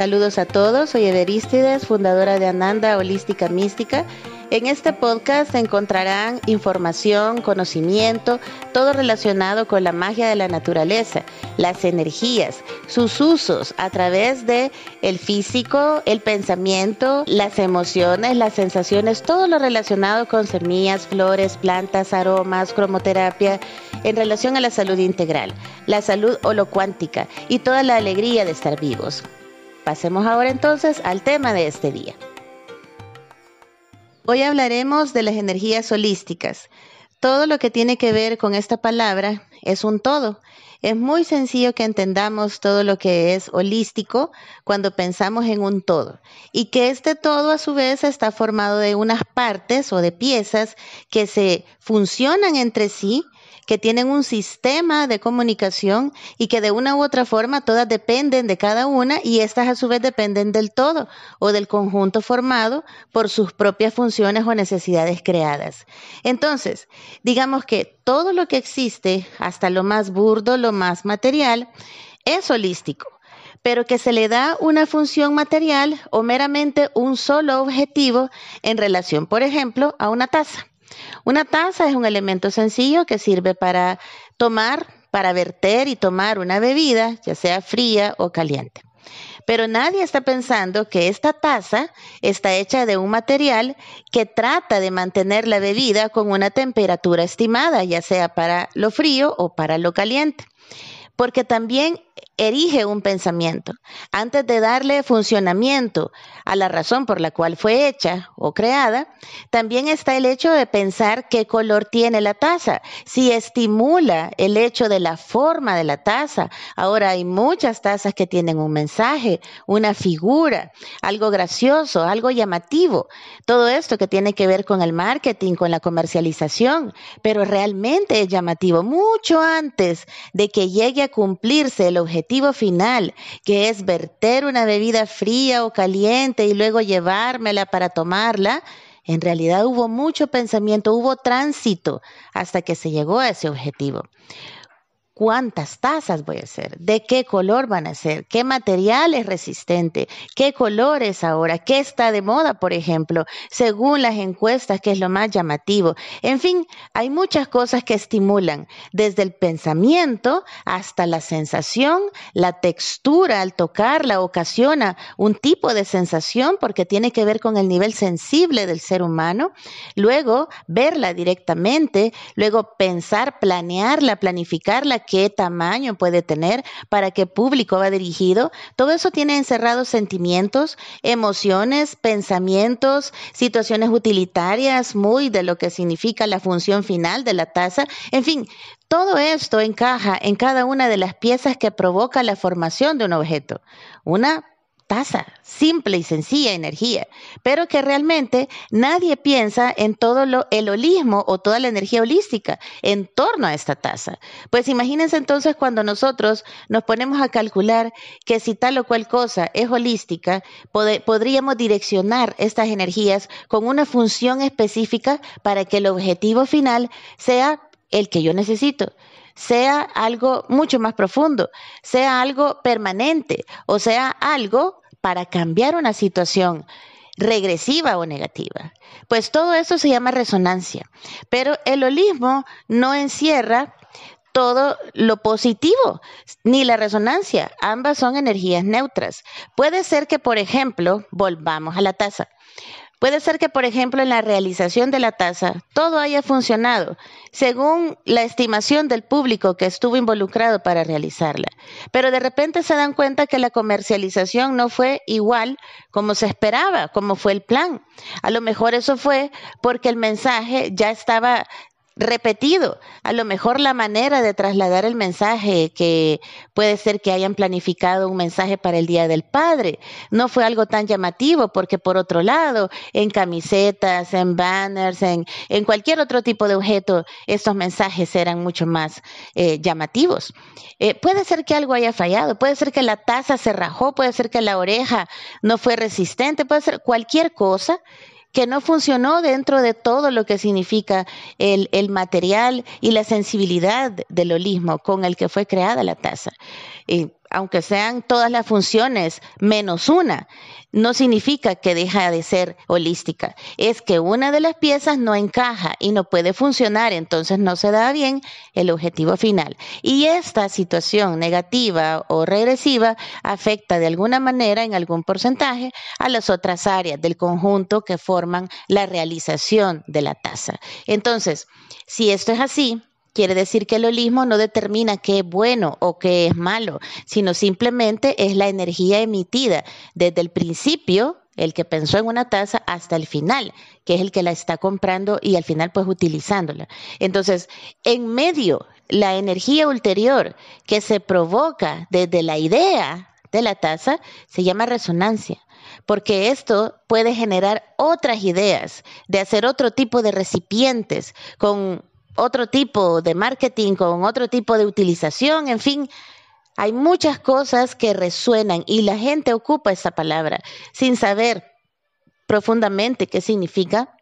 Saludos a todos, soy Everístides, fundadora de Ananda Holística Mística. En este podcast encontrarán información, conocimiento, todo relacionado con la magia de la naturaleza, las energías, sus usos a través de el físico, el pensamiento, las emociones, las sensaciones, todo lo relacionado con semillas, flores, plantas, aromas, cromoterapia, en relación a la salud integral, la salud holocuántica y toda la alegría de estar vivos. Pasemos ahora entonces al tema de este día. Hoy hablaremos de las energías holísticas. Todo lo que tiene que ver con esta palabra es un todo. Es muy sencillo que entendamos todo lo que es holístico cuando pensamos en un todo y que este todo a su vez está formado de unas partes o de piezas que se funcionan entre sí que tienen un sistema de comunicación y que de una u otra forma todas dependen de cada una y estas a su vez dependen del todo o del conjunto formado por sus propias funciones o necesidades creadas. Entonces, digamos que todo lo que existe, hasta lo más burdo, lo más material, es holístico pero que se le da una función material o meramente un solo objetivo en relación, por ejemplo, a una taza. Una taza es un elemento sencillo que sirve para tomar, para verter y tomar una bebida, ya sea fría o caliente. Pero nadie está pensando que esta taza está hecha de un material que trata de mantener la bebida con una temperatura estimada, ya sea para lo frío o para lo caliente. Porque también erige un pensamiento. Antes de darle funcionamiento a la razón por la cual fue hecha o creada, también está el hecho de pensar qué color tiene la taza, si estimula el hecho de la forma de la taza. Ahora hay muchas tazas que tienen un mensaje, una figura, algo gracioso, algo llamativo. Todo esto que tiene que ver con el marketing, con la comercialización, pero realmente es llamativo mucho antes de que llegue a cumplirse el objetivo objetivo final, que es verter una bebida fría o caliente y luego llevármela para tomarla, en realidad hubo mucho pensamiento, hubo tránsito hasta que se llegó a ese objetivo cuántas tazas voy a hacer, de qué color van a ser, qué material es resistente, qué color es ahora, qué está de moda, por ejemplo, según las encuestas, qué es lo más llamativo. En fin, hay muchas cosas que estimulan, desde el pensamiento hasta la sensación, la textura al tocarla ocasiona un tipo de sensación porque tiene que ver con el nivel sensible del ser humano, luego verla directamente, luego pensar, planearla, planificarla, qué tamaño puede tener, para qué público va dirigido. Todo eso tiene encerrados sentimientos, emociones, pensamientos, situaciones utilitarias, muy de lo que significa la función final de la taza. En fin, todo esto encaja en cada una de las piezas que provoca la formación de un objeto. Una taza, simple y sencilla energía, pero que realmente nadie piensa en todo lo, el holismo o toda la energía holística en torno a esta taza. Pues imagínense entonces cuando nosotros nos ponemos a calcular que si tal o cual cosa es holística, podríamos direccionar estas energías con una función específica para que el objetivo final sea el que yo necesito sea algo mucho más profundo, sea algo permanente o sea algo para cambiar una situación regresiva o negativa. Pues todo eso se llama resonancia. Pero el holismo no encierra todo lo positivo, ni la resonancia. Ambas son energías neutras. Puede ser que, por ejemplo, volvamos a la taza. Puede ser que, por ejemplo, en la realización de la tasa todo haya funcionado según la estimación del público que estuvo involucrado para realizarla, pero de repente se dan cuenta que la comercialización no fue igual como se esperaba, como fue el plan. A lo mejor eso fue porque el mensaje ya estaba repetido. A lo mejor la manera de trasladar el mensaje, que puede ser que hayan planificado un mensaje para el Día del Padre, no fue algo tan llamativo, porque por otro lado, en camisetas, en banners, en, cualquier otro tipo de objeto, estos mensajes eran mucho más eh, llamativos. Eh, puede ser que algo haya fallado, puede ser que la taza se rajó, puede ser que la oreja no fue resistente, puede ser cualquier cosa que no funcionó dentro de todo lo que significa el, material y la sensibilidad del holismo con el que fue creada la taza. Aunque sean todas las funciones menos una, no significa que deja de ser holística. Es que una de las piezas no encaja y no puede funcionar, entonces no se da bien el objetivo final. Y esta situación negativa o regresiva afecta de alguna manera, en algún porcentaje, a las otras áreas del conjunto que forman la realización de la tasa. Entonces, si esto es así, Quiere decir que el holismo no determina qué es bueno o qué es malo, sino simplemente es la energía emitida desde el principio, el que pensó en una taza, hasta el final, que es el que la está comprando y al final pues utilizándola. Entonces, en medio, la energía ulterior que se provoca desde la idea de la taza se llama resonancia porque esto puede generar otras ideas de hacer otro tipo de recipientes con otro tipo de marketing, con otro tipo de utilización, en fin, hay muchas cosas que resuenan y la gente ocupa esa palabra sin saber profundamente qué significa.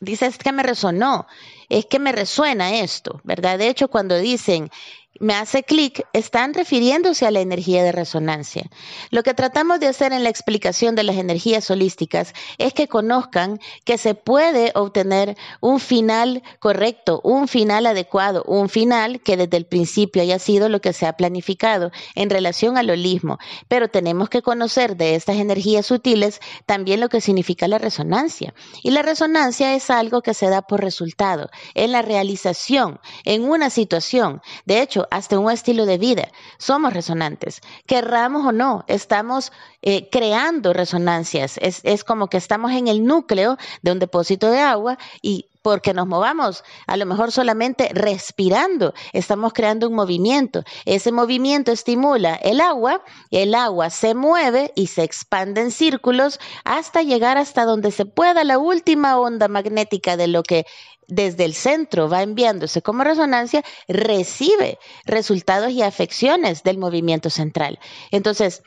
Dice, es que me resonó, es que me resuena esto, ¿verdad? De hecho, cuando dicen me hace clic, están refiriéndose a la energía de resonancia. Lo que tratamos de hacer en la explicación de las energías holísticas es que conozcan que se puede obtener un final correcto, un final adecuado, un final que desde el principio haya sido lo que se ha planificado en relación al holismo. Pero tenemos que conocer de estas energías sutiles también lo que significa la resonancia. Y la resonancia es algo que se da por resultado, en la realización, en una situación. De hecho, hasta un estilo de vida. Somos resonantes. Querramos o no, estamos eh, creando resonancias. Es, es como que estamos en el núcleo de un depósito de agua y porque nos movamos, a lo mejor solamente respirando, estamos creando un movimiento. Ese movimiento estimula el agua, el agua se mueve y se expande en círculos hasta llegar hasta donde se pueda la última onda magnética de lo que desde el centro va enviándose como resonancia, recibe resultados y afecciones del movimiento central. Entonces,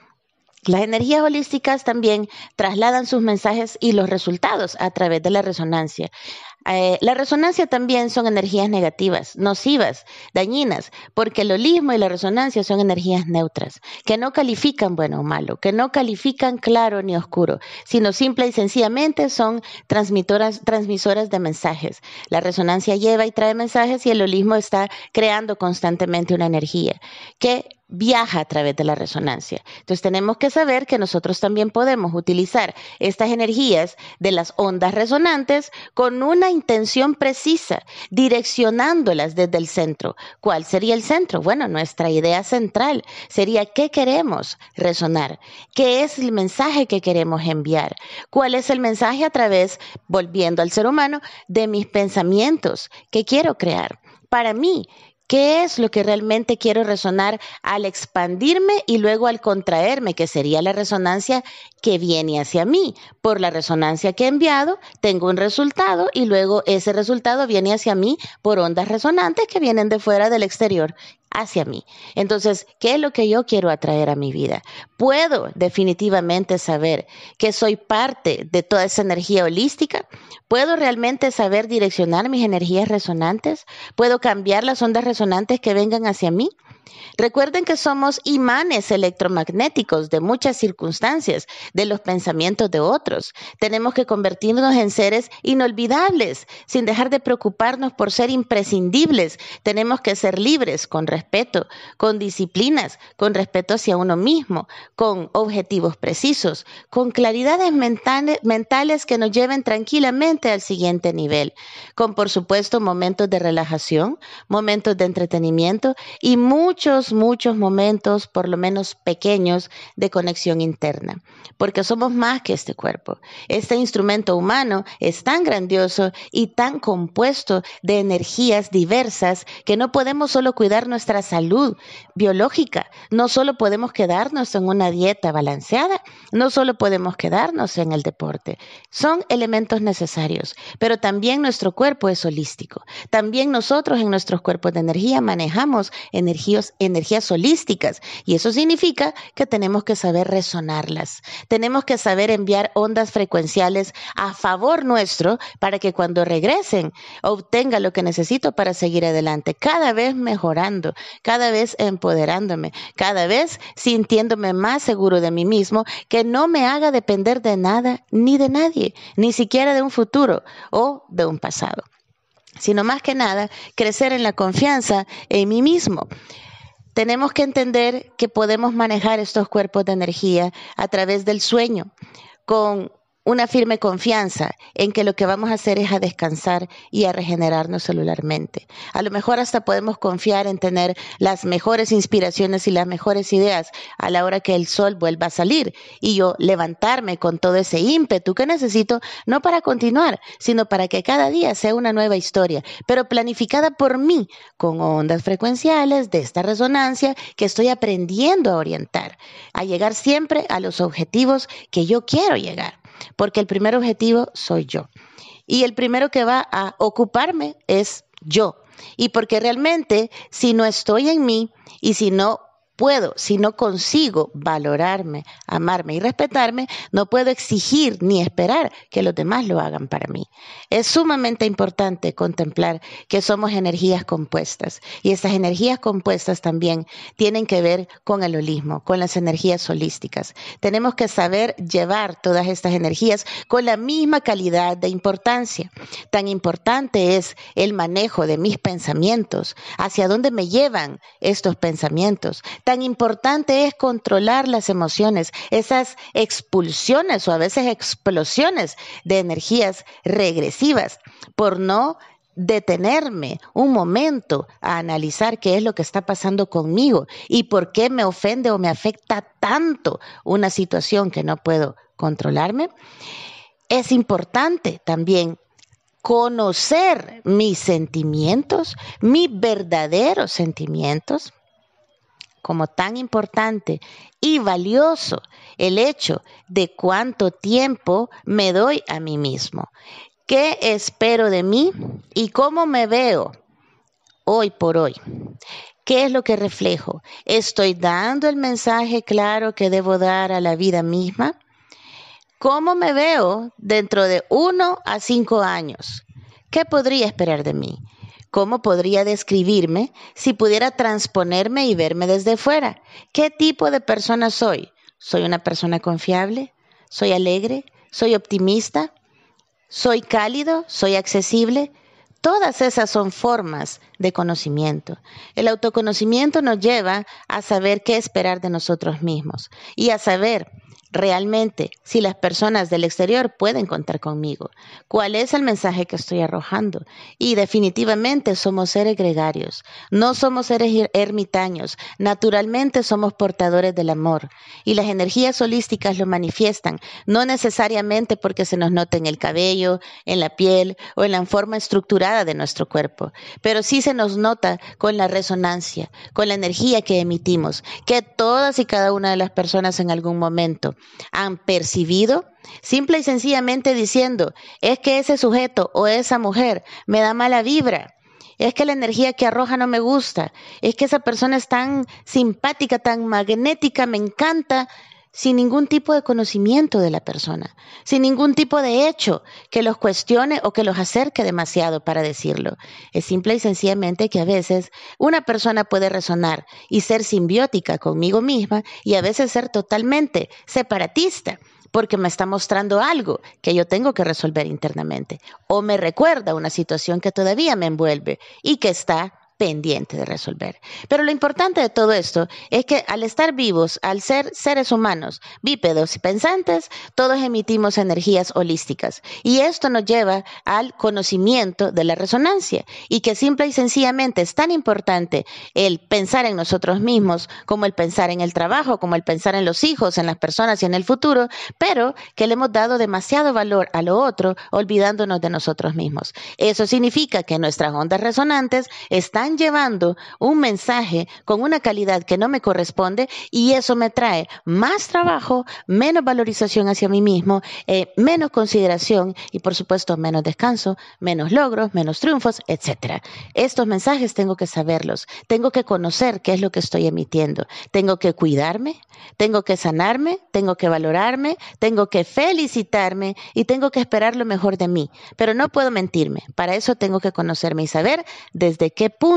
las energías holísticas también trasladan sus mensajes y los resultados a través de la resonancia. Eh, la resonancia también son energías negativas, nocivas, dañinas, porque el holismo y la resonancia son energías neutras, que no califican bueno o malo, que no califican claro ni oscuro, sino simple y sencillamente son transmisoras de mensajes. La resonancia lleva y trae mensajes y el holismo está creando constantemente una energía que viaja a través de la resonancia. Entonces tenemos que saber que nosotros también podemos utilizar estas energías de las ondas resonantes con una intención precisa, direccionándolas desde el centro. ¿Cuál sería el centro? Bueno, nuestra idea central sería qué queremos resonar, qué es el mensaje que queremos enviar, cuál es el mensaje a través, volviendo al ser humano, de mis pensamientos que quiero crear. Para mí, ¿Qué es lo que realmente quiero resonar al expandirme y luego al contraerme, que sería la resonancia que viene hacia mí? Por la resonancia que he enviado, tengo un resultado y luego ese resultado viene hacia mí por ondas resonantes que vienen de fuera del exterior hacia mí. Entonces, ¿qué es lo que yo quiero atraer a mi vida? Puedo definitivamente saber que soy parte de toda esa energía holística. ¿Puedo realmente saber direccionar mis energías resonantes? ¿Puedo cambiar las ondas resonantes que vengan hacia mí? Recuerden que somos imanes electromagnéticos de muchas circunstancias, de los pensamientos de otros. Tenemos que convertirnos en seres inolvidables, sin dejar de preocuparnos por ser imprescindibles. Tenemos que ser libres, con respeto, con disciplinas, con respeto hacia uno mismo, con objetivos precisos, con claridades mentales, que nos lleven tranquilamente al siguiente nivel, con por supuesto momentos de relajación, momentos de entretenimiento y muchos muchos, momentos, por lo menos pequeños, de conexión interna, porque somos más que este cuerpo. Este instrumento humano es tan grandioso y tan compuesto de energías diversas que no podemos solo cuidar nuestra salud biológica, no solo podemos quedarnos en una dieta balanceada, no solo podemos quedarnos en el deporte, son elementos necesarios, pero también nuestro cuerpo es holístico. También nosotros en nuestros cuerpos de energía manejamos energías energías, holísticas. Y eso significa que tenemos que saber resonarlas. Tenemos que saber enviar ondas frecuenciales a favor nuestro para que cuando regresen obtenga lo que necesito para seguir adelante, cada vez mejorando, cada vez empoderándome, cada vez sintiéndome más seguro de mí mismo, que no me haga depender de nada ni de nadie, ni siquiera de un futuro o de un pasado sino más que nada crecer en la confianza en mí mismo. Tenemos que entender que podemos manejar estos cuerpos de energía a través del sueño, con una firme confianza en que lo que vamos a hacer es a descansar y a regenerarnos celularmente. A lo mejor hasta podemos confiar en tener las mejores inspiraciones y las mejores ideas a la hora que el sol vuelva a salir y yo levantarme con todo ese ímpetu que necesito, no para continuar, sino para que cada día sea una nueva historia, pero planificada por mí, con ondas frecuenciales de esta resonancia que estoy aprendiendo a orientar, a llegar siempre a los objetivos que yo quiero llegar porque el primer objetivo soy yo. Y el primero que va a ocuparme es yo. Y porque realmente si no estoy en mí y si no puedo, si no consigo valorarme, amarme y respetarme, no puedo exigir ni esperar que los demás lo hagan para mí. Es sumamente importante contemplar que somos energías compuestas y esas energías compuestas también tienen que ver con el holismo, con las energías holísticas. Tenemos que saber llevar todas estas energías con la misma calidad de importancia. Tan importante es el manejo de mis pensamientos, hacia dónde me llevan estos pensamientos Tan importante es controlar las emociones, esas expulsiones o a veces explosiones de energías regresivas, por no detenerme un momento a analizar qué es lo que está pasando conmigo y por qué me ofende o me afecta tanto una situación que no puedo controlarme. Es importante también conocer mis sentimientos, mis verdaderos sentimientos, como tan importante y valioso el hecho de cuánto tiempo me doy a mí mismo, qué espero de mí y cómo me veo hoy por hoy. ¿Qué es lo que reflejo? ¿Estoy dando el mensaje claro que debo dar a la vida misma? ¿Cómo me veo dentro de uno a cinco años? ¿Qué podría esperar de mí? ¿Cómo podría describirme si pudiera transponerme y verme desde fuera? ¿Qué tipo de persona soy? ¿Soy una persona confiable? ¿Soy alegre? ¿Soy optimista? ¿Soy cálido? ¿Soy accesible? Todas esas son formas de conocimiento. El autoconocimiento nos lleva a saber qué esperar de nosotros mismos y a saber realmente si las personas del exterior pueden contar conmigo, cuál es el mensaje que estoy arrojando. Y definitivamente somos seres gregarios, no somos seres er-, ermitaños, naturalmente somos portadores del amor. Y las energías holísticas lo manifiestan, no necesariamente porque se nos note en el cabello, en la piel o en la forma estructurada de nuestro cuerpo, pero sí se nos nota con la resonancia, con la energía que emitimos, que todas y cada una de las personas en algún momento han percibido, simple y sencillamente diciendo, es que ese sujeto o esa mujer me da mala vibra. Es que la energía que arroja no me gusta. Es que esa persona es tan simpática, tan magnética, me encanta sin ningún tipo de conocimiento de la persona, sin ningún tipo de hecho que los cuestione o que los acerque demasiado para decirlo. Es simple y sencillamente que a veces una persona puede resonar y ser simbiótica conmigo misma y a veces ser totalmente separatista porque me está mostrando algo que yo tengo que resolver internamente o me recuerda una situación que todavía me envuelve y que está pendiente de resolver. Pero lo importante de todo esto es que al estar vivos, al ser seres humanos, bípedos y pensantes, todos emitimos energías holísticas. Y esto nos lleva al conocimiento de la resonancia y que simple y sencillamente es tan importante el pensar en nosotros mismos como el pensar en el trabajo, como el pensar en los hijos, en las personas y en el futuro, pero que le hemos dado demasiado valor a lo otro olvidándonos de nosotros mismos. Eso significa que nuestras ondas resonantes están van llevando un mensaje con una calidad que no me corresponde y eso me trae más trabajo, menos valorización hacia mí mismo, eh, menos consideración y por supuesto menos descanso, menos logros, menos triunfos, etc. Estos mensajes tengo que saberlos, tengo que conocer qué es lo que estoy emitiendo, tengo que cuidarme, tengo que sanarme, tengo que valorarme, tengo que felicitarme y tengo que esperar lo mejor de mí, pero no puedo mentirme, para eso tengo que conocerme y saber desde qué punto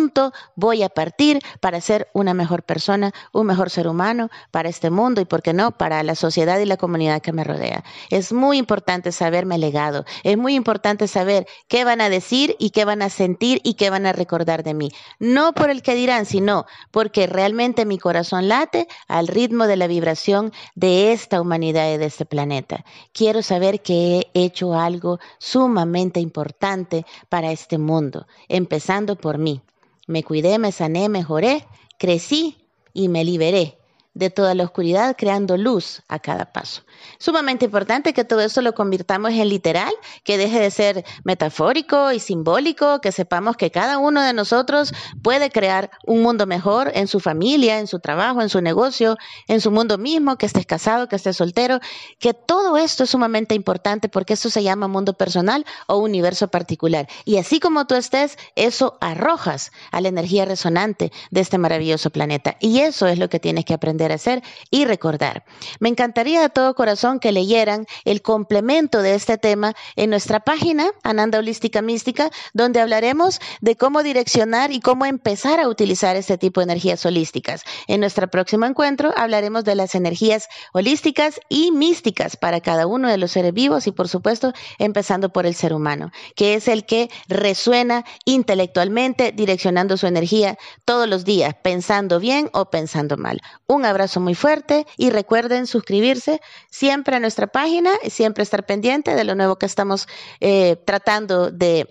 voy a partir para ser una mejor persona, un mejor ser humano para este mundo y, por qué no, para la sociedad y la comunidad que me rodea. Es muy importante saberme legado, es muy importante saber qué van a decir y qué van a sentir y qué van a recordar de mí. No por el que dirán, sino porque realmente mi corazón late al ritmo de la vibración de esta humanidad y de este planeta. Quiero saber que he hecho algo sumamente importante para este mundo, empezando por mí. Me cuidé, me sané, mejoré, crecí y me liberé de toda la oscuridad, creando luz a cada paso. Sumamente importante que todo esto lo convirtamos en literal, que deje de ser metafórico y simbólico, que sepamos que cada uno de nosotros puede crear un mundo mejor en su familia, en su trabajo, en su negocio, en su mundo mismo, que estés casado, que estés soltero, que todo esto es sumamente importante porque eso se llama mundo personal o universo particular. Y así como tú estés, eso arrojas a la energía resonante de este maravilloso planeta. Y eso es lo que tienes que aprender hacer y recordar. Me encantaría de todo corazón que leyeran el complemento de este tema en nuestra página, Ananda Holística Mística, donde hablaremos de cómo direccionar y cómo empezar a utilizar este tipo de energías holísticas. En nuestro próximo encuentro hablaremos de las energías holísticas y místicas para cada uno de los seres vivos y por supuesto empezando por el ser humano, que es el que resuena intelectualmente direccionando su energía todos los días, pensando bien o pensando mal. Un abrazo muy fuerte y recuerden suscribirse siempre a nuestra página y siempre estar pendiente de lo nuevo que estamos eh, tratando de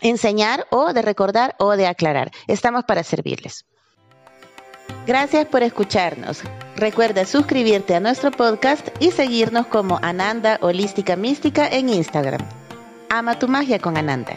enseñar o de recordar o de aclarar. Estamos para servirles. Gracias por escucharnos. Recuerda suscribirte a nuestro podcast y seguirnos como Ananda Holística Mística en Instagram. Ama tu magia con Ananda.